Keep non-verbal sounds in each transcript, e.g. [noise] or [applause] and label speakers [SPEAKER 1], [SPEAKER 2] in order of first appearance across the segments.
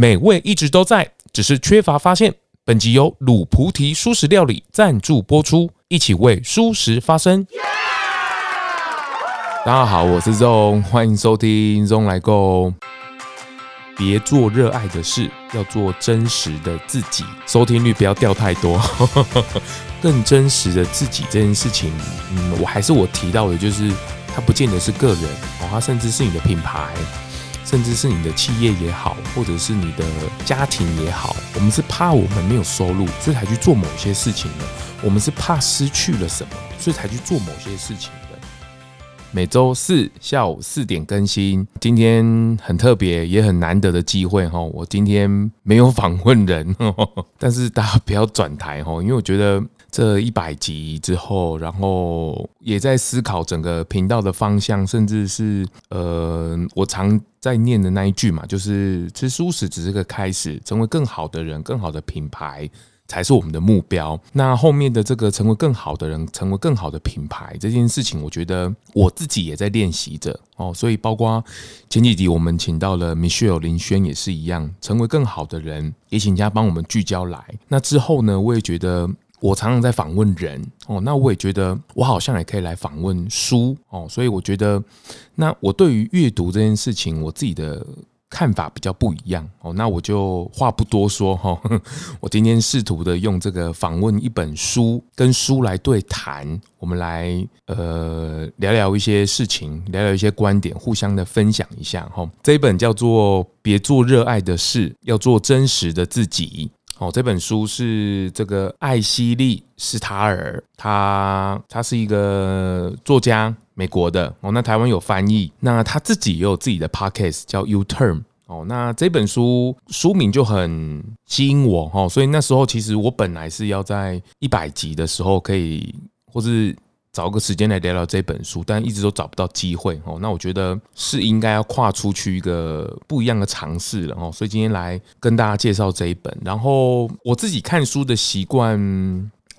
[SPEAKER 1] 美味一直都在，只是缺乏发现。本集由卤菩提素食料理赞助播出，一起为素食发声。大家好，我是 Zong，欢迎收听 Zong 来购。别做热爱的事，要做真实的自己。收听率不要掉太多，[laughs] 更真实的自己这件事情，嗯，我还是我提到的，就是它不见得是个人哦，它甚至是你的品牌，甚至是你的企业也好，或者是你的家庭也好。我们是怕我们没有收入，所以才去做某些事情的。我们是怕失去了什么，所以才去做某些事情的。每周四下午四点更新。今天很特别，也很难得的机会哈。我今天没有访问人，但是大家不要转台哈，因为我觉得这一百集之后，然后也在思考整个频道的方向，甚至是呃，我常在念的那一句嘛，就是吃蔬食只是个开始，成为更好的人，更好的品牌。才是我们的目标。那后面的这个成为更好的人，成为更好的品牌这件事情，我觉得我自己也在练习着哦。所以包括前几集我们请到了 Michelle 林轩也是一样，成为更好的人，也请家帮我们聚焦来。那之后呢，我也觉得我常常在访问人哦，那我也觉得我好像也可以来访问书哦。所以我觉得，那我对于阅读这件事情，我自己的。看法比较不一样哦，那我就话不多说哈。[laughs] 我今天试图的用这个访问一本书，跟书来对谈，我们来呃聊聊一些事情，聊聊一些观点，互相的分享一下哈。这一本叫做《别做热爱的事，要做真实的自己》哦。这本书是这个艾希利·斯塔尔，他他是一个作家。美国的哦，那台湾有翻译，那他自己也有自己的 podcast 叫 U-Term 哦，那这本书书名就很吸引我哦，所以那时候其实我本来是要在一百集的时候可以，或是找个时间来聊聊这本书，但一直都找不到机会哦。那我觉得是应该要跨出去一个不一样的尝试了哦，所以今天来跟大家介绍这一本。然后我自己看书的习惯，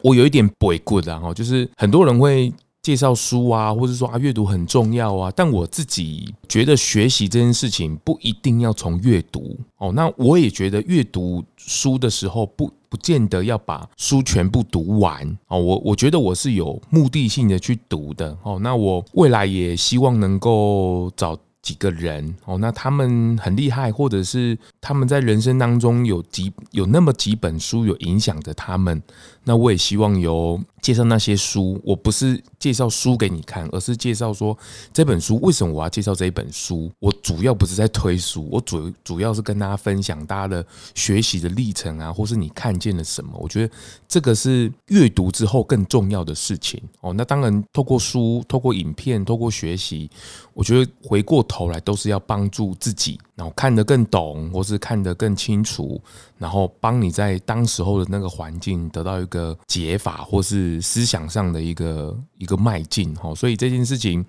[SPEAKER 1] 我有一点不 good 的哈，就是很多人会。介绍书啊，或者说啊，阅读很重要啊。但我自己觉得学习这件事情不一定要从阅读哦。那我也觉得阅读书的时候不不见得要把书全部读完哦。我我觉得我是有目的性的去读的哦。那我未来也希望能够找几个人哦，那他们很厉害，或者是他们在人生当中有几有那么几本书有影响着他们。那我也希望有介绍那些书，我不是介绍书给你看，而是介绍说这本书为什么我要介绍这一本书。我主要不是在推书，我主主要是跟大家分享大家的学习的历程啊，或是你看见了什么。我觉得这个是阅读之后更重要的事情哦。那当然，透过书、透过影片、透过学习，我觉得回过头来都是要帮助自己。然后看得更懂，或是看得更清楚，然后帮你在当时候的那个环境得到一个解法，或是思想上的一个一个迈进。哈，所以这件事情，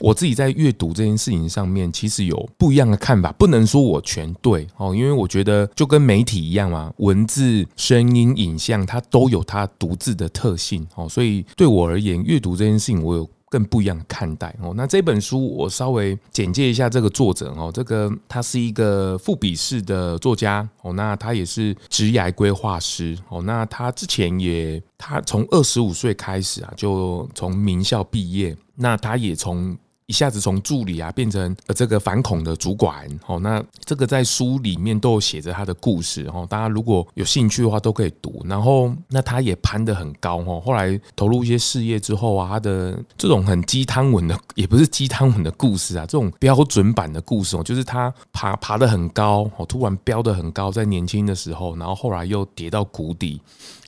[SPEAKER 1] 我自己在阅读这件事情上面，其实有不一样的看法。不能说我全对哦，因为我觉得就跟媒体一样嘛，文字、声音、影像，它都有它独自的特性。哦，所以对我而言，阅读这件事情，我有。更不一样的看待哦。那这本书我稍微简介一下这个作者哦。这个他是一个副笔式的作家哦。那他也是职业规划师哦。那他之前也他从二十五岁开始啊，就从名校毕业。那他也从一下子从助理啊变成呃这个反恐的主管哦，那这个在书里面都有写着他的故事哦，大家如果有兴趣的话都可以读。然后那他也攀得很高哦，后来投入一些事业之后啊，他的这种很鸡汤文的也不是鸡汤文的故事啊，这种标准版的故事哦，就是他爬爬得很高哦，突然飙得很高，在年轻的时候，然后后来又跌到谷底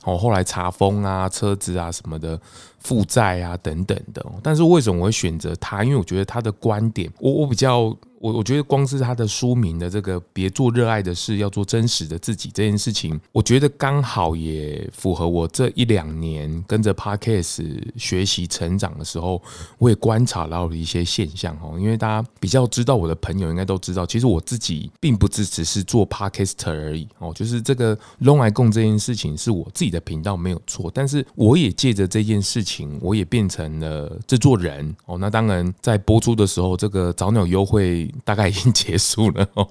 [SPEAKER 1] 哦，后来查封啊，车子啊什么的。负债啊，等等的，但是为什么我会选择他？因为我觉得他的观点，我我比较。我我觉得光是他的书名的这个“别做热爱的事，要做真实的自己”这件事情，我觉得刚好也符合我这一两年跟着 Podcast 学习成长的时候，我也观察到了一些现象哦。因为大家比较知道我的朋友应该都知道，其实我自己并不只只是做 Podcaster 而已哦，就是这个 long 来共这件事情是我自己的频道没有错，但是我也借着这件事情，我也变成了制作人哦。那当然在播出的时候，这个早鸟优惠。大概已经结束了 [laughs] 哦，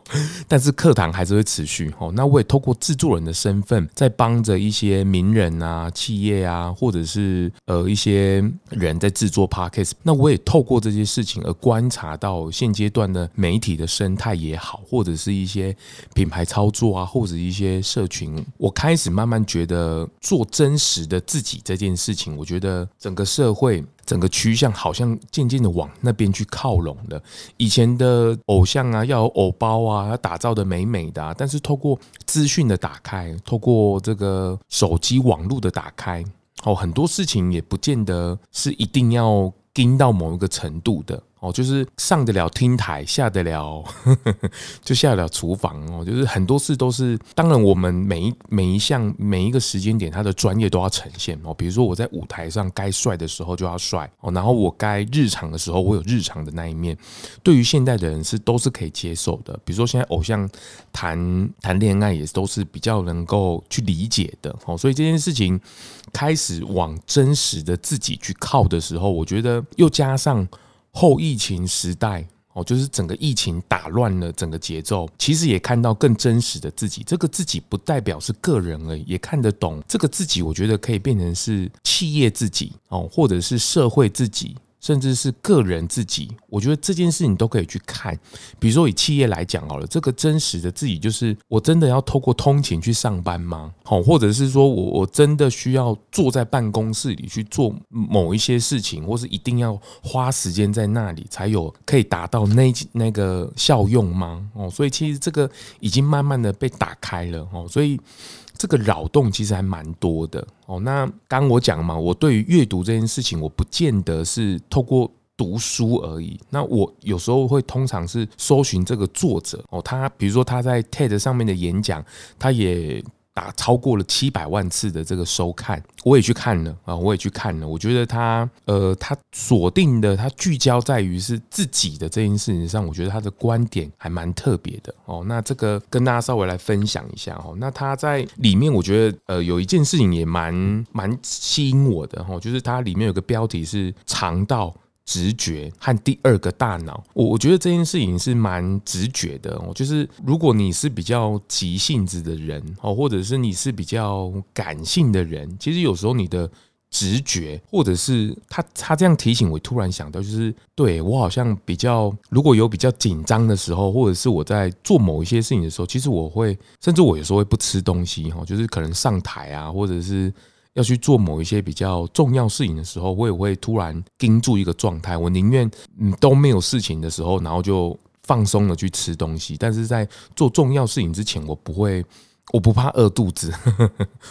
[SPEAKER 1] 但是课堂还是会持续哦。那我也透过制作人的身份，在帮着一些名人啊、企业啊，或者是呃一些人在制作 podcast。那我也透过这些事情而观察到现阶段的媒体的生态也好，或者是一些品牌操作啊，或者一些社群，我开始慢慢觉得做真实的自己这件事情，我觉得整个社会。整个趋向好像渐渐的往那边去靠拢了。以前的偶像啊，要有偶包啊，要打造的美美的，但是透过资讯的打开，透过这个手机网络的打开，哦，很多事情也不见得是一定要盯到某一个程度的。哦，就是上得了厅台，下得了，[laughs] 就下得了厨房哦。就是很多事都是，当然我们每一每一项每一个时间点，他的专业都要呈现哦。比如说我在舞台上该帅的时候就要帅哦，然后我该日常的时候，我有日常的那一面。对于现代的人是都是可以接受的。比如说现在偶像谈谈恋爱也都是比较能够去理解的哦。所以这件事情开始往真实的自己去靠的时候，我觉得又加上。后疫情时代哦，就是整个疫情打乱了整个节奏，其实也看到更真实的自己。这个自己不代表是个人而已，也看得懂这个自己。我觉得可以变成是企业自己哦，或者是社会自己。甚至是个人自己，我觉得这件事你都可以去看。比如说以企业来讲好了，这个真实的自己就是我真的要透过通勤去上班吗？好，或者是说我我真的需要坐在办公室里去做某一些事情，或是一定要花时间在那里才有可以达到那那个效用吗？哦，所以其实这个已经慢慢的被打开了哦，所以。这个扰动其实还蛮多的哦。那刚我讲嘛，我对于阅读这件事情，我不见得是透过读书而已。那我有时候会通常是搜寻这个作者哦，他比如说他在 TED 上面的演讲，他也。打超过了七百万次的这个收看，我也去看了啊，我也去看了。我觉得他呃，他锁定的，他聚焦在于是自己的这件事情上，我觉得他的观点还蛮特别的哦。那这个跟大家稍微来分享一下哦。那他在里面，我觉得呃，有一件事情也蛮蛮吸引我的哈，就是它里面有个标题是肠道。直觉和第二个大脑，我我觉得这件事情是蛮直觉的哦。就是如果你是比较急性子的人哦，或者是你是比较感性的人，其实有时候你的直觉，或者是他他这样提醒我，突然想到，就是对我好像比较如果有比较紧张的时候，或者是我在做某一些事情的时候，其实我会甚至我有时候会不吃东西哈，就是可能上台啊，或者是。要去做某一些比较重要事情的时候，我也会突然盯住一个状态。我宁愿嗯都没有事情的时候，然后就放松的去吃东西。但是在做重要事情之前，我不会，我不怕饿肚子，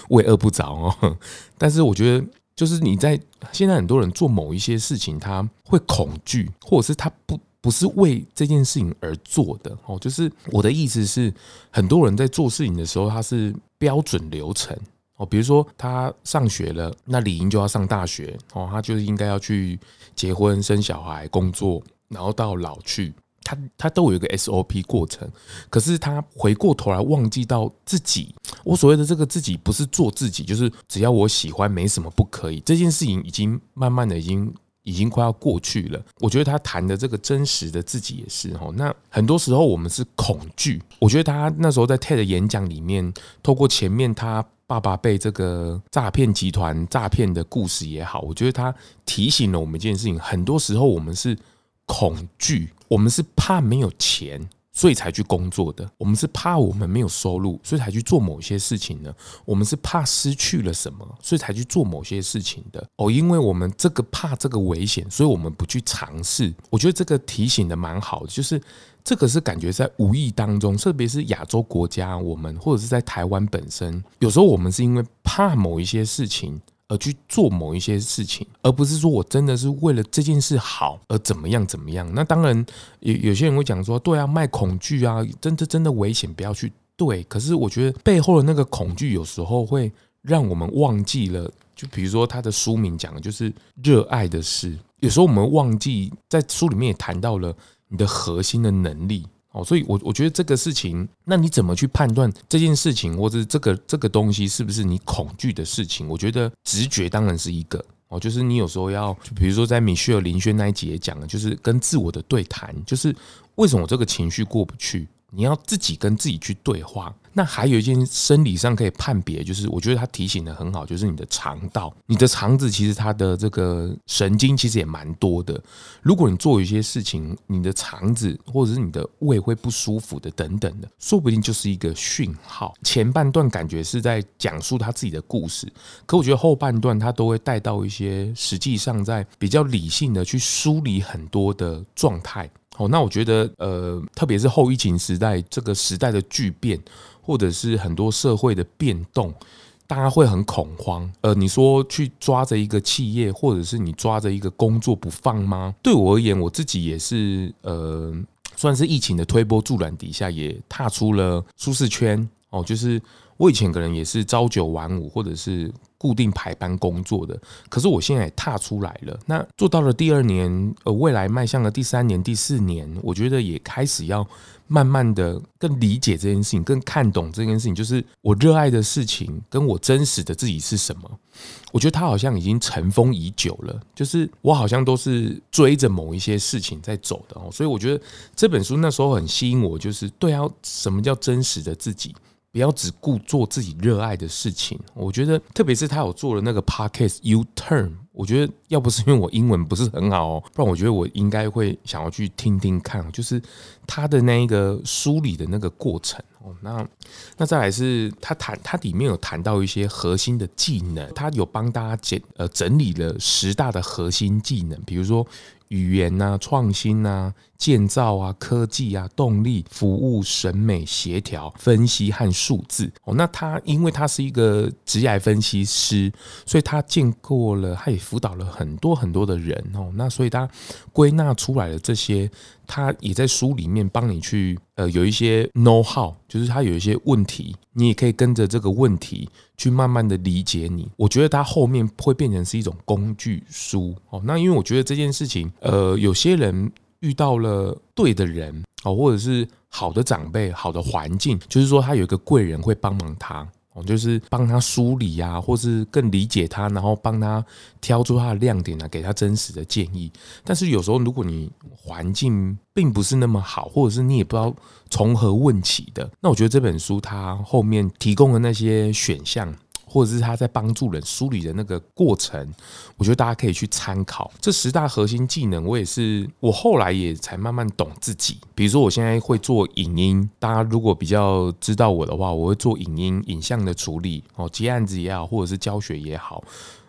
[SPEAKER 1] 我也饿不着哦。但是我觉得，就是你在现在很多人做某一些事情，他会恐惧，或者是他不不是为这件事情而做的哦。就是我的意思是，很多人在做事情的时候，他是标准流程。哦，比如说他上学了，那理应就要上大学哦，他就是应该要去结婚、生小孩、工作，然后到老去，他他都有一个 SOP 过程。可是他回过头来忘记到自己，我所谓的这个自己，不是做自己，就是只要我喜欢，没什么不可以。这件事情已经慢慢的已经已经快要过去了。我觉得他谈的这个真实的自己也是哦。那很多时候我们是恐惧。我觉得他那时候在 TED 演讲里面，透过前面他。爸爸被这个诈骗集团诈骗的故事也好，我觉得他提醒了我们一件事情：很多时候我们是恐惧，我们是怕没有钱，所以才去工作的；我们是怕我们没有收入，所以才去做某些事情的；我们是怕失去了什么，所以才去做某些事情的。哦，因为我们这个怕这个危险，所以我们不去尝试。我觉得这个提醒的蛮好的，就是。这个是感觉在无意当中，特别是亚洲国家，我们或者是在台湾本身，有时候我们是因为怕某一些事情而去做某一些事情，而不是说我真的是为了这件事好而怎么样怎么样。那当然有有些人会讲说，对啊，卖恐惧啊，真的真的危险，不要去。对，可是我觉得背后的那个恐惧，有时候会让我们忘记了。就比如说他的书名讲的就是热爱的事，有时候我们忘记在书里面也谈到了。你的核心的能力哦，所以我我觉得这个事情，那你怎么去判断这件事情，或者这个这个东西是不是你恐惧的事情？我觉得直觉当然是一个哦，就是你有时候要，就比如说在米歇尔林轩那一集也讲了，就是跟自我的对谈，就是为什么我这个情绪过不去？你要自己跟自己去对话。那还有一件生理上可以判别，就是我觉得他提醒得很好，就是你的肠道，你的肠子其实它的这个神经其实也蛮多的。如果你做一些事情，你的肠子或者是你的胃会不舒服的等等的，说不定就是一个讯号。前半段感觉是在讲述他自己的故事，可我觉得后半段他都会带到一些实际上在比较理性的去梳理很多的状态。哦，那我觉得，呃，特别是后疫情时代，这个时代的巨变，或者是很多社会的变动，大家会很恐慌。呃，你说去抓着一个企业，或者是你抓着一个工作不放吗？对我而言，我自己也是，呃，算是疫情的推波助澜底下，也踏出了舒适圈。哦，就是我以前可能也是朝九晚五，或者是。固定排班工作的，可是我现在也踏出来了。那做到了第二年，呃，未来迈向了第三年、第四年，我觉得也开始要慢慢的更理解这件事情，更看懂这件事情，就是我热爱的事情跟我真实的自己是什么。我觉得他好像已经尘封已久了，就是我好像都是追着某一些事情在走的哦。所以我觉得这本书那时候很吸引我，就是对啊，什么叫真实的自己？不要只顾做自己热爱的事情。我觉得，特别是他有做了那个 podcast U Turn，我觉得要不是因为我英文不是很好哦，不然我觉得我应该会想要去听听看，就是他的那一个梳理的那个过程哦。那那再来是他谈，他里面有谈到一些核心的技能，他有帮大家简呃整理了十大的核心技能，比如说。语言呐、啊，创新呐、啊，建造啊，科技啊，动力、服务、审美、协调、分析和数字。哦，那他因为他是一个职业分析师，所以他见过了，他也辅导了很多很多的人哦。那所以他归纳出来的这些。他也在书里面帮你去，呃，有一些 know how，就是他有一些问题，你也可以跟着这个问题去慢慢的理解你。我觉得他后面会变成是一种工具书哦。那因为我觉得这件事情，呃，有些人遇到了对的人哦，或者是好的长辈、好的环境，就是说他有一个贵人会帮忙他。我，就是帮他梳理啊，或是更理解他，然后帮他挑出他的亮点啊，给他真实的建议。但是有时候，如果你环境并不是那么好，或者是你也不知道从何问起的，那我觉得这本书它后面提供的那些选项。或者是他在帮助人梳理的那个过程，我觉得大家可以去参考这十大核心技能。我也是，我后来也才慢慢懂自己。比如说，我现在会做影音，大家如果比较知道我的话，我会做影音影像的处理哦，接案子也好，或者是教学也好。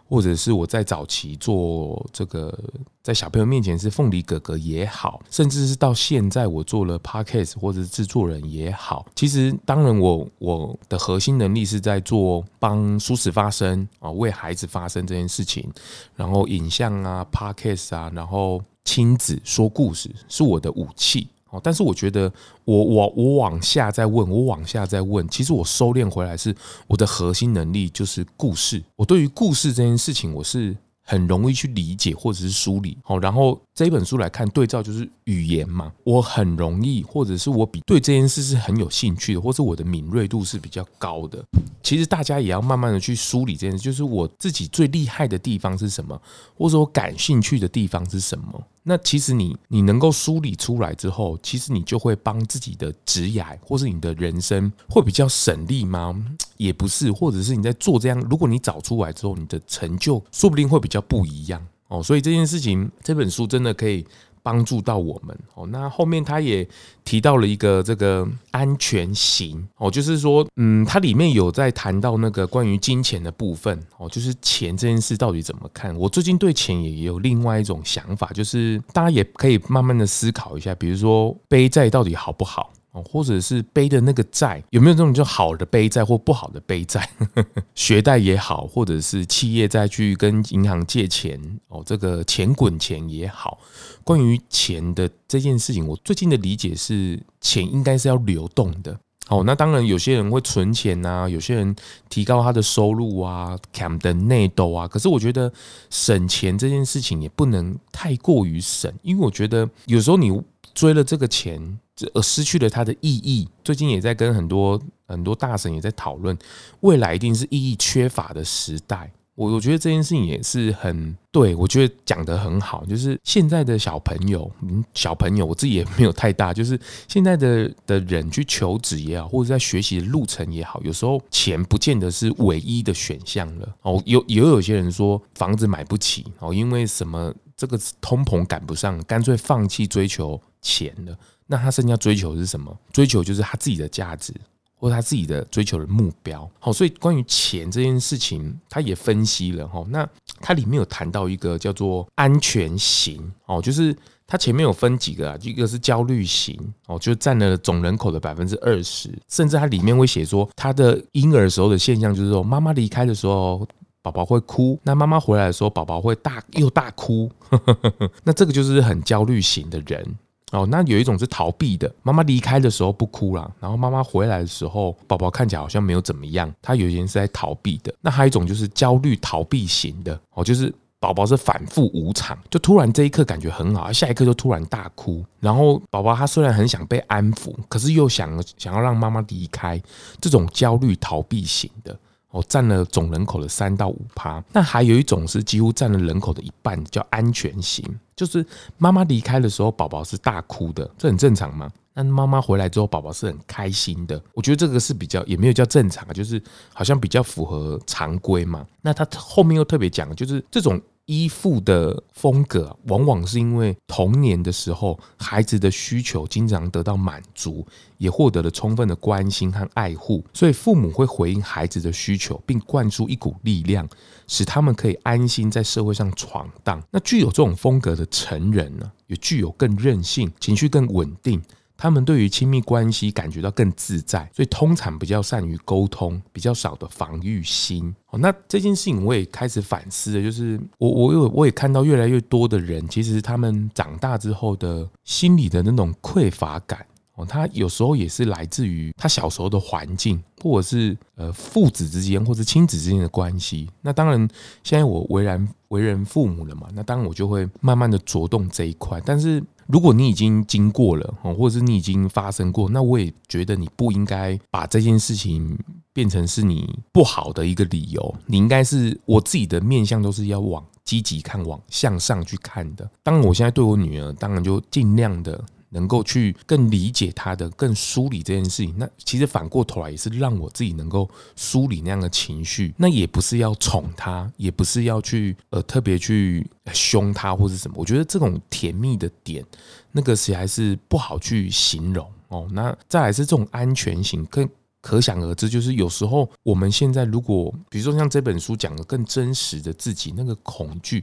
[SPEAKER 1] 或者是我在早期做这个，在小朋友面前是凤梨哥哥也好，甚至是到现在我做了 podcast 或者是制作人也好，其实当然我我的核心能力是在做帮舒适发声啊，为孩子发声这件事情，然后影像啊 podcast 啊，然后亲子说故事是我的武器。哦但是我觉得我，我我往下再问，我往下再问，其实我收敛回来是我的核心能力，就是故事。我对于故事这件事情，我是很容易去理解或者是梳理。好，然后这一本书来看对照，就是语言嘛，我很容易，或者是我比对这件事是很有兴趣的，或者我的敏锐度是比较高的。其实大家也要慢慢的去梳理这件事，就是我自己最厉害的地方是什么，或者我感兴趣的地方是什么。那其实你你能够梳理出来之后，其实你就会帮自己的职业或是你的人生会比较省力吗？也不是，或者是你在做这样，如果你找出来之后，你的成就说不定会比较不一样哦。所以这件事情，这本书真的可以。帮助到我们哦，那后面他也提到了一个这个安全型哦，就是说，嗯，它里面有在谈到那个关于金钱的部分哦，就是钱这件事到底怎么看？我最近对钱也有另外一种想法，就是大家也可以慢慢的思考一下，比如说背债到底好不好？或者是背的那个债有没有这种就好的背债或不好的背债？[laughs] 学贷也好，或者是企业再去跟银行借钱哦，这个钱滚钱也好。关于钱的这件事情，我最近的理解是，钱应该是要流动的。哦，那当然有些人会存钱呐，有些人提高他的收入啊，cam 的内斗啊。可是我觉得省钱这件事情也不能太过于省，因为我觉得有时候你追了这个钱。而失去了它的意义。最近也在跟很多很多大神也在讨论，未来一定是意义缺乏的时代。我我觉得这件事情也是很对，我觉得讲得很好，就是现在的小朋友，嗯，小朋友我自己也没有太大，就是现在的的人去求职也好，或者在学习的路程也好，有时候钱不见得是唯一的选项了哦。有也有些人说房子买不起哦，因为什么这个通膨赶不上，干脆放弃追求钱了。那他剩下追求的是什么？追求就是他自己的价值。或他自己的追求的目标，好，所以关于钱这件事情，他也分析了哈。那它里面有谈到一个叫做安全型哦，就是它前面有分几个啊，一个是焦虑型哦，就占了总人口的百分之二十，甚至它里面会写说，他的婴儿时候的现象就是说，妈妈离开的时候，宝宝会哭；那妈妈回来的时候，宝宝会大又大哭。[laughs] 那这个就是很焦虑型的人。哦，那有一种是逃避的，妈妈离开的时候不哭了，然后妈妈回来的时候，宝宝看起来好像没有怎么样，他有些是在逃避的。那还有一种就是焦虑逃避型的，哦，就是宝宝是反复无常，就突然这一刻感觉很好，下一刻就突然大哭，然后宝宝他虽然很想被安抚，可是又想想要让妈妈离开，这种焦虑逃避型的。哦，占了总人口的三到五趴。那还有一种是几乎占了人口的一半，叫安全型，就是妈妈离开的时候，宝宝是大哭的，这很正常吗？那妈妈回来之后，宝宝是很开心的。我觉得这个是比较，也没有叫正常，就是好像比较符合常规嘛。那他后面又特别讲，就是这种。依附的风格，往往是因为童年的时候，孩子的需求经常得到满足，也获得了充分的关心和爱护，所以父母会回应孩子的需求，并灌输一股力量，使他们可以安心在社会上闯荡。那具有这种风格的成人呢，也具有更任性，情绪更稳定。他们对于亲密关系感觉到更自在，所以通常比较善于沟通，比较少的防御心。哦，那这件事情我也开始反思了，就是我我有我也看到越来越多的人，其实他们长大之后的心理的那种匮乏感，哦，他有时候也是来自于他小时候的环境，或者是呃父子之间或者亲子之间的关系。那当然，现在我为然为人父母了嘛，那当然我就会慢慢的着重这一块，但是。如果你已经经过了，或者是你已经发生过，那我也觉得你不应该把这件事情变成是你不好的一个理由。你应该是我自己的面相都是要往积极看，往向上去看的。当然，我现在对我女儿，当然就尽量的。能够去更理解他的，更梳理这件事情。那其实反过头来也是让我自己能够梳理那样的情绪。那也不是要宠他，也不是要去呃特别去凶他或是什么。我觉得这种甜蜜的点，那个谁还是不好去形容哦。那再来是这种安全性，更可想而知，就是有时候我们现在如果比如说像这本书讲的更真实的自己，那个恐惧。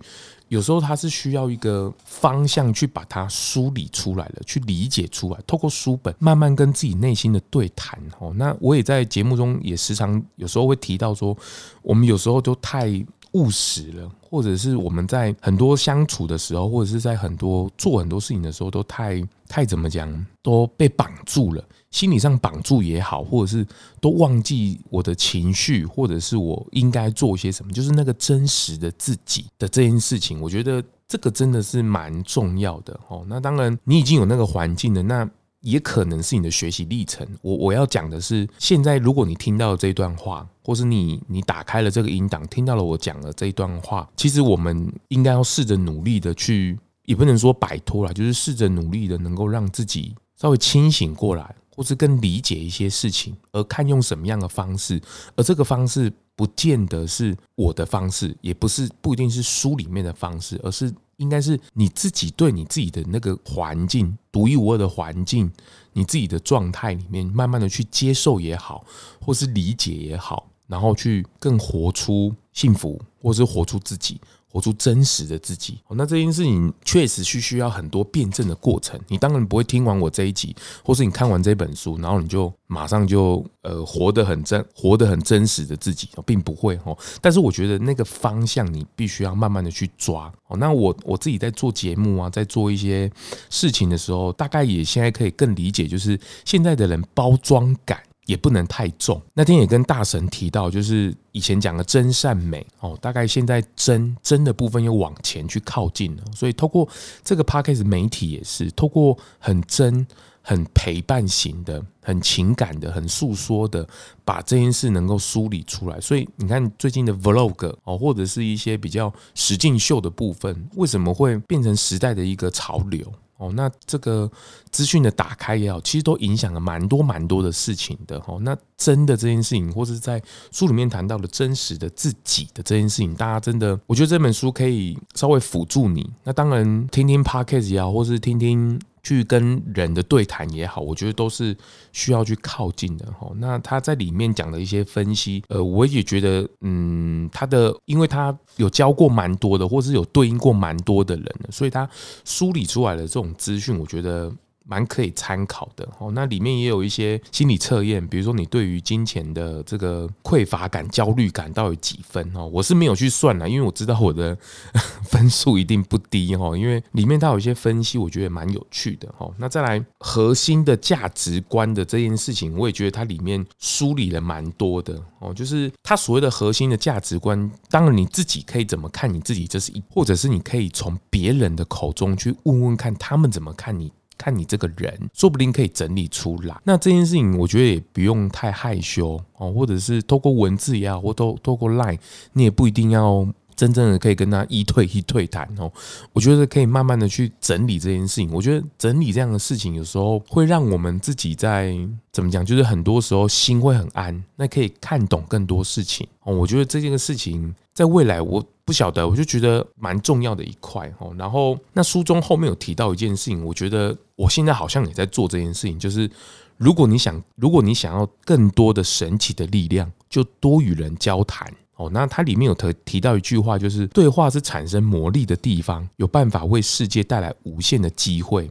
[SPEAKER 1] 有时候他是需要一个方向去把它梳理出来的，去理解出来，透过书本慢慢跟自己内心的对谈。哦，那我也在节目中也时常有时候会提到说，我们有时候都太务实了，或者是我们在很多相处的时候，或者是在很多做很多事情的时候，都太太怎么讲，都被绑住了。心理上绑住也好，或者是都忘记我的情绪，或者是我应该做些什么，就是那个真实的自己的这件事情，我觉得这个真的是蛮重要的哦。那当然，你已经有那个环境了，那也可能是你的学习历程。我我要讲的是，现在如果你听到这段话，或是你你打开了这个音档，听到了我讲的这一段话，其实我们应该要试着努力的去，也不能说摆脱了，就是试着努力的能够让自己稍微清醒过来。或是更理解一些事情，而看用什么样的方式，而这个方式不见得是我的方式，也不是不一定是书里面的方式，而是应该是你自己对你自己的那个环境，独一无二的环境，你自己的状态里面，慢慢的去接受也好，或是理解也好，然后去更活出幸福，或是活出自己。活出真实的自己，那这件事情确实是需要很多辩证的过程。你当然不会听完我这一集，或是你看完这本书，然后你就马上就呃活得很真，活得很真实的自己，并不会哦。但是我觉得那个方向你必须要慢慢的去抓哦。那我我自己在做节目啊，在做一些事情的时候，大概也现在可以更理解，就是现在的人包装感。也不能太重。那天也跟大神提到，就是以前讲的真善美哦，大概现在真真的部分又往前去靠近了。所以透过这个 Podcast 媒体也是透过很真、很陪伴型的、很情感的、很诉说的，把这件事能够梳理出来。所以你看最近的 Vlog 哦，或者是一些比较实境秀的部分，为什么会变成时代的一个潮流？哦，那这个资讯的打开也好，其实都影响了蛮多蛮多的事情的。哦，那真的这件事情，或是在书里面谈到的真实的自己的这件事情，大家真的，我觉得这本书可以稍微辅助你。那当然，听听 Podcast 也好，或是听听。去跟人的对谈也好，我觉得都是需要去靠近的哈。那他在里面讲的一些分析，呃，我也觉得，嗯，他的，因为他有教过蛮多的，或是有对应过蛮多的人，所以他梳理出来的这种资讯，我觉得。蛮可以参考的哦，那里面也有一些心理测验，比如说你对于金钱的这个匮乏感、焦虑感到底几分哦？我是没有去算啦，因为我知道我的 [laughs] 分数一定不低哦，因为里面它有一些分析，我觉得蛮有趣的哦。那再来核心的价值观的这件事情，我也觉得它里面梳理了蛮多的哦，就是它所谓的核心的价值观，当然你自己可以怎么看你自己，这是一，或者是你可以从别人的口中去问问看他们怎么看你。看你这个人，说不定可以整理出来。那这件事情，我觉得也不用太害羞哦，或者是透过文字也好，或透透过 Line，你也不一定要真正的可以跟他一对一退谈哦。我觉得可以慢慢的去整理这件事情。我觉得整理这样的事情，有时候会让我们自己在怎么讲，就是很多时候心会很安，那可以看懂更多事情哦。我觉得这件事情在未来我。不晓得，我就觉得蛮重要的一块哦。然后，那书中后面有提到一件事情，我觉得我现在好像也在做这件事情，就是如果你想，如果你想要更多的神奇的力量，就多与人交谈哦。那它里面有提提到一句话，就是对话是产生魔力的地方，有办法为世界带来无限的机会。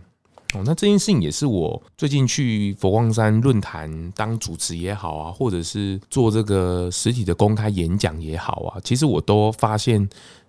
[SPEAKER 1] 哦，那这件事情也是我最近去佛光山论坛当主持也好啊，或者是做这个实体的公开演讲也好啊，其实我都发现，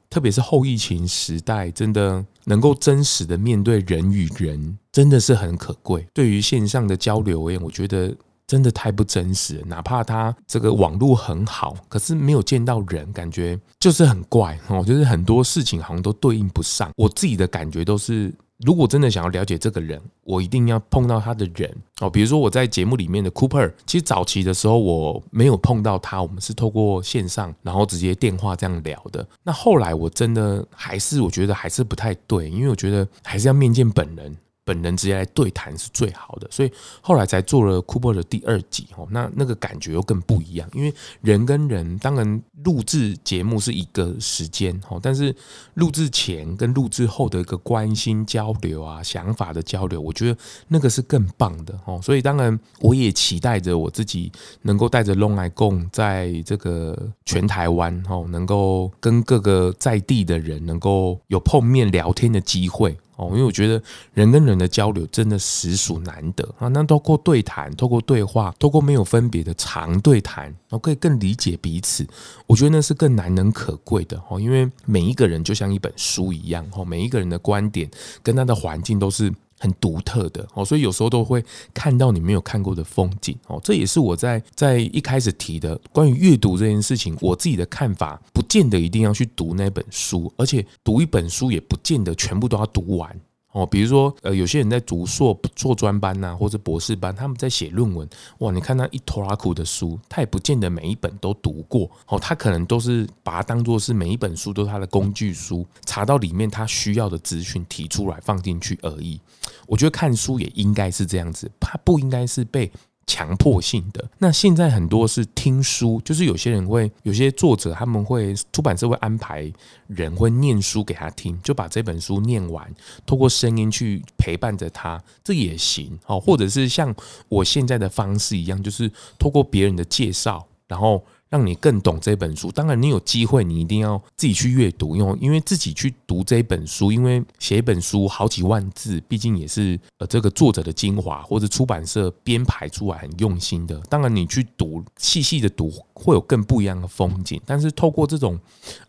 [SPEAKER 1] 特别是后疫情时代，真的能够真实的面对人与人，真的是很可贵。对于线上的交流而言，我觉得真的太不真实。哪怕他这个网络很好，可是没有见到人，感觉就是很怪哦，就是很多事情好像都对应不上。我自己的感觉都是。如果真的想要了解这个人，我一定要碰到他的人哦。比如说我在节目里面的 Cooper，其实早期的时候我没有碰到他，我们是透过线上，然后直接电话这样聊的。那后来我真的还是我觉得还是不太对，因为我觉得还是要面见本人。本人直接来对谈是最好的，所以后来才做了 Cooper 的第二集哦。那那个感觉又更不一样，因为人跟人当然录制节目是一个时间哦，但是录制前跟录制后的一个关心交流啊、想法的交流，我觉得那个是更棒的哦。所以当然我也期待着我自己能够带着 Long 来共，在这个全台湾哦，能够跟各个在地的人能够有碰面聊天的机会。哦，因为我觉得人跟人的交流真的实属难得啊。那透过对谈，透过对话，透过没有分别的长对谈，然后可以更理解彼此。我觉得那是更难能可贵的哦。因为每一个人就像一本书一样哦，每一个人的观点跟他的环境都是。很独特的哦，所以有时候都会看到你没有看过的风景哦。这也是我在在一开始提的关于阅读这件事情，我自己的看法，不见得一定要去读那本书，而且读一本书也不见得全部都要读完。哦，比如说，呃，有些人在读硕硕专班呐，或者博士班，他们在写论文，哇，你看他一拖拉苦的书，他也不见得每一本都读过，哦，他可能都是把它当做是每一本书都是他的工具书，查到里面他需要的资讯提出来放进去而已。我觉得看书也应该是这样子，他不应该是被。强迫性的。那现在很多是听书，就是有些人会，有些作者他们会出版社会安排人会念书给他听，就把这本书念完，透过声音去陪伴着他，这也行哦。或者是像我现在的方式一样，就是透过别人的介绍，然后。让你更懂这本书。当然，你有机会，你一定要自己去阅读，因为因为自己去读这本书，因为写一本书好几万字，毕竟也是呃这个作者的精华，或者出版社编排出来很用心的。当然，你去读细细的读，会有更不一样的风景。但是透过这种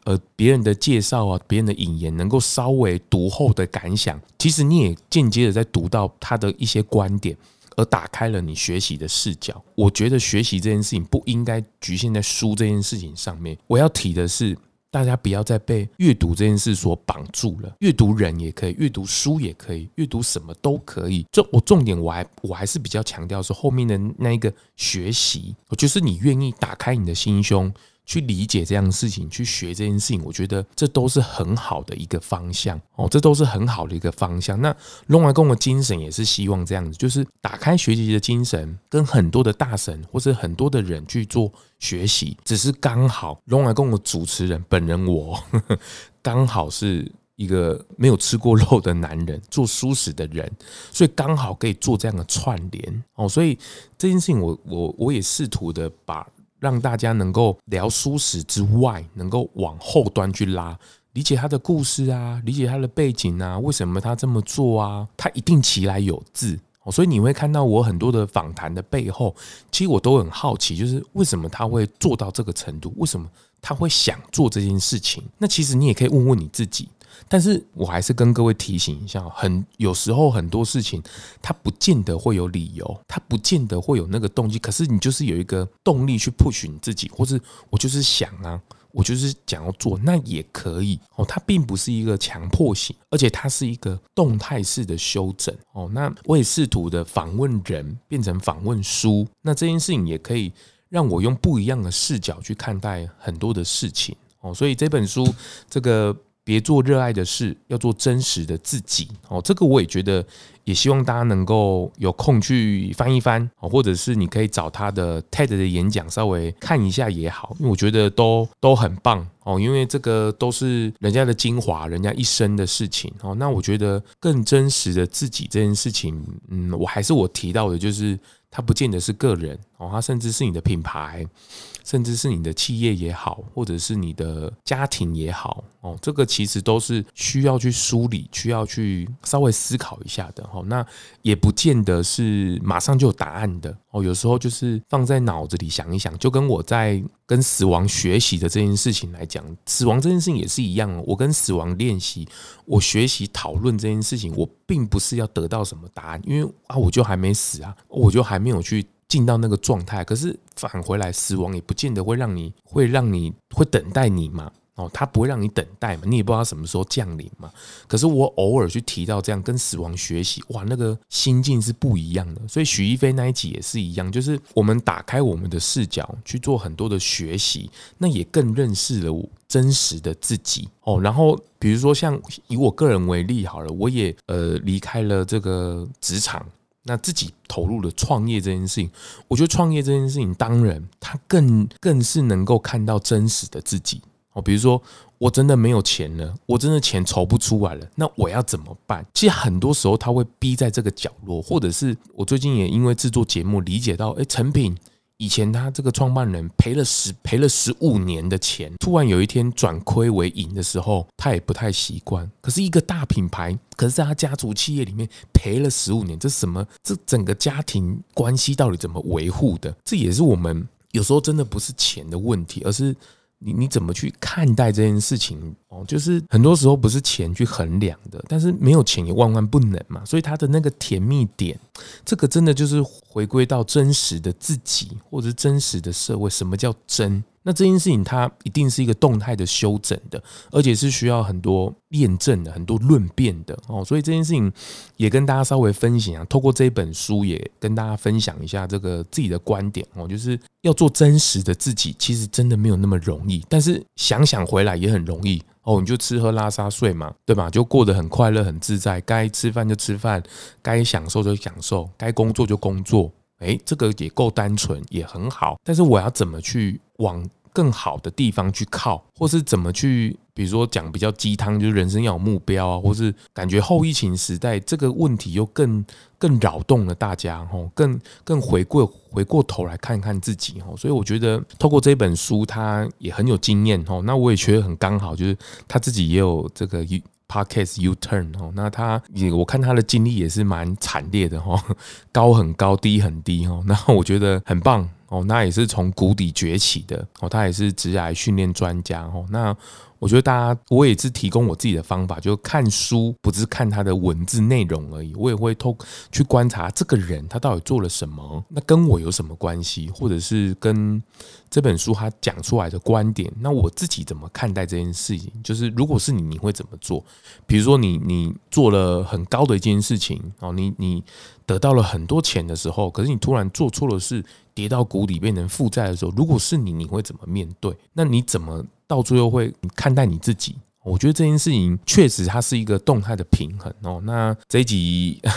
[SPEAKER 1] 呃别人的介绍啊，别人的引言，能够稍微读后的感想，其实你也间接的在读到他的一些观点。而打开了你学习的视角。我觉得学习这件事情不应该局限在书这件事情上面。我要提的是，大家不要再被阅读这件事所绑住了。阅读人也可以，阅读书也可以，阅读什么都可以。这我重点我还我还是比较强调是后面的那一个学习，就是你愿意打开你的心胸。去理解这样的事情，去学这件事情，我觉得这都是很好的一个方向哦，这都是很好的一个方向。那龙来共的精神也是希望这样子，就是打开学习的精神，跟很多的大神或者很多的人去做学习。只是刚好龙来共的主持人本人我 [laughs] 刚好是一个没有吃过肉的男人，做素食的人，所以刚好可以做这样的串联哦。所以这件事情，我我我也试图的把。让大家能够聊书史之外，能够往后端去拉，理解他的故事啊，理解他的背景啊，为什么他这么做啊？他一定其来有自，所以你会看到我很多的访谈的背后，其实我都很好奇，就是为什么他会做到这个程度？为什么他会想做这件事情？那其实你也可以问问你自己。但是我还是跟各位提醒一下，很有时候很多事情，它不见得会有理由，它不见得会有那个动机。可是你就是有一个动力去 push 你自己，或是我就是想啊，我就是想要做，那也可以哦。它并不是一个强迫性，而且它是一个动态式的修整哦。那我也试图的访问人变成访问书，那这件事情也可以让我用不一样的视角去看待很多的事情哦。所以这本书这个。别做热爱的事，要做真实的自己。哦，这个我也觉得，也希望大家能够有空去翻一翻，哦，或者是你可以找他的 TED 的演讲稍微看一下也好，因为我觉得都都很棒哦，因为这个都是人家的精华，人家一生的事情哦。那我觉得更真实的自己这件事情，嗯，我还是我提到的，就是它不见得是个人哦，它甚至是你的品牌。甚至是你的企业也好，或者是你的家庭也好，哦，这个其实都是需要去梳理、需要去稍微思考一下的。哦，那也不见得是马上就有答案的。哦，有时候就是放在脑子里想一想，就跟我在跟死亡学习的这件事情来讲，死亡这件事情也是一样。我跟死亡练习，我学习讨论这件事情，我并不是要得到什么答案，因为啊，我就还没死啊，我就还没有去。进到那个状态，可是返回来，死亡也不见得会让你会让你会等待你嘛。哦，他不会让你等待嘛，你也不知道什么时候降临嘛。可是我偶尔去提到这样跟死亡学习，哇，那个心境是不一样的。所以许一飞那一集也是一样，就是我们打开我们的视角去做很多的学习，那也更认识了真实的自己。哦，然后比如说像以我个人为例好了，我也呃离开了这个职场。那自己投入了创业这件事情，我觉得创业这件事情，当然他更更是能够看到真实的自己哦。比如说，我真的没有钱了，我真的钱筹不出来了，那我要怎么办？其实很多时候他会逼在这个角落，或者是我最近也因为制作节目理解到，哎，成品。以前他这个创办人赔了十赔了十五年的钱，突然有一天转亏为盈的时候，他也不太习惯。可是一个大品牌，可是在他家族企业里面赔了十五年，这什么？这整个家庭关系到底怎么维护的？这也是我们有时候真的不是钱的问题，而是。你你怎么去看待这件事情哦？就是很多时候不是钱去衡量的，但是没有钱也万万不能嘛。所以他的那个甜蜜点，这个真的就是回归到真实的自己，或者是真实的社会。什么叫真？那这件事情它一定是一个动态的修整的，而且是需要很多验证的、很多论辩的哦。所以这件事情也跟大家稍微分享啊，透过这本书也跟大家分享一下这个自己的观点哦，就是要做真实的自己，其实真的没有那么容易。但是想想回来也很容易哦，你就吃喝拉撒睡嘛，对吧？就过得很快乐、很自在，该吃饭就吃饭，该享受就享受，该工作就工作。诶，这个也够单纯，也很好。但是我要怎么去往更好的地方去靠，或是怎么去，比如说讲比较鸡汤，就是人生要有目标啊，或是感觉后疫情时代这个问题又更更扰动了大家，吼，更更回过回过头来看看自己，吼。所以我觉得透过这本书，他也很有经验，吼。那我也觉得很刚好，就是他自己也有这个 Podcast U Turn 哦，那他也我看他的经历也是蛮惨烈的哈，[laughs] 高很高，低很低哈，然后我觉得很棒哦，那也是从谷底崛起的哦，他也是直癌训练专家哦，那我觉得大家，我也是提供我自己的方法，就看书不是看他的文字内容而已，我也会偷去观察这个人他到底做了什么，那跟我有什么关系，或者是跟这本书他讲出来的观点，那我自己怎么看待这件事情？就是如果是你，你会怎么做？比如说你你做了很高的一件事情哦，你你得到了很多钱的时候，可是你突然做错了事，跌到谷底变成负债的时候，如果是你，你会怎么面对？那你怎么到最后会看待你自己？我觉得这件事情确实它是一个动态的平衡哦。那这一集。[laughs]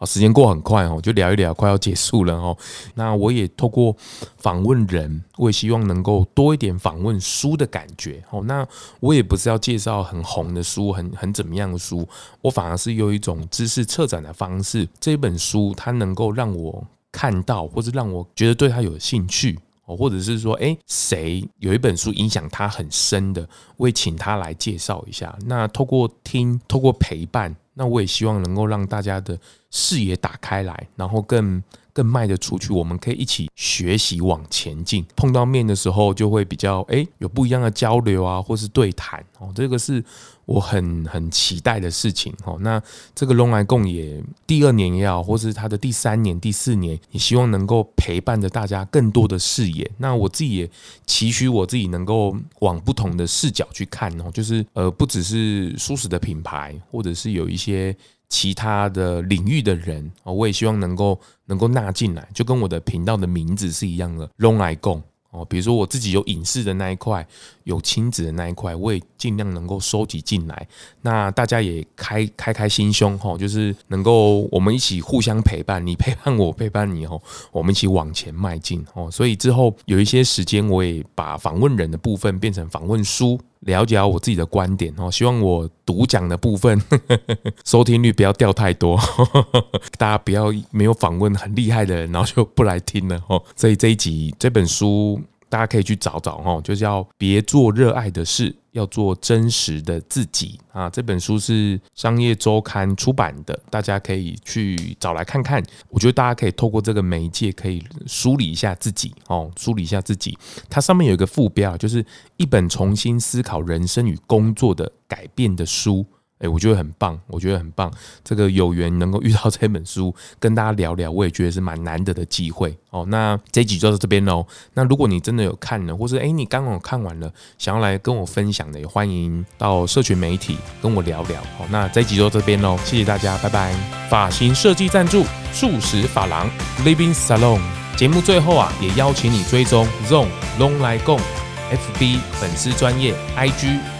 [SPEAKER 1] 好，时间过很快哦，就聊一聊，快要结束了哦。那我也透过访问人，我也希望能够多一点访问书的感觉哦。那我也不是要介绍很红的书，很很怎么样的书，我反而是用一种知识策展的方式。这本书它能够让我看到，或者让我觉得对它有兴趣或者是说，诶，谁有一本书影响他很深的，我也请他来介绍一下。那透过听，透过陪伴。那我也希望能够让大家的视野打开来，然后更更迈得出去。我们可以一起学习往前进。碰到面的时候，就会比较哎有不一样的交流啊，或是对谈哦。这个是我很很期待的事情哦。那这个龙来共也第二年也好，或是他的第三年、第四年，也希望能够陪伴着大家更多的视野。那我自己也期许我自己能够往不同的视角去看哦，就是呃不只是舒适的品牌，或者是有一些。其他的领域的人，我也希望能够能够纳进来，就跟我的频道的名字是一样的，龙来共。哦，比如说我自己有影视的那一块，有亲子的那一块，我也尽量能够收集进来。那大家也开开开心胸哈，就是能够我们一起互相陪伴，你陪伴我，陪伴你哦，我们一起往前迈进哦。所以之后有一些时间，我也把访问人的部分变成访问书，了解我自己的观点哦。希望我读讲的部分呵呵 [laughs] 收听率不要掉太多，呵 [laughs] 呵大家不要没有访问很厉害的人，然后就不来听了哦。所以这一集这本书。大家可以去找找哦，就叫别做热爱的事，要做真实的自己啊。这本书是商业周刊出版的，大家可以去找来看看。我觉得大家可以透过这个媒介，可以梳理一下自己哦，梳理一下自己。它上面有一个副标，就是一本重新思考人生与工作的改变的书。哎，我觉得很棒，我觉得很棒。这个有缘能够遇到 [laughs] 这本书，跟大家聊聊，我也觉得是蛮难得的机会哦。那这集就到这边喽。那如果你真的有看了，或是诶你刚好看完了，想要来跟我分享的，也欢迎到社群媒体跟我聊聊。哦，那这集就到这边喽，谢谢大家，拜拜。发型设计赞助，素食发廊 Living Salon。节目最后啊，也邀请你追踪 ZONG 咙来共 FB 粉丝专业 IG。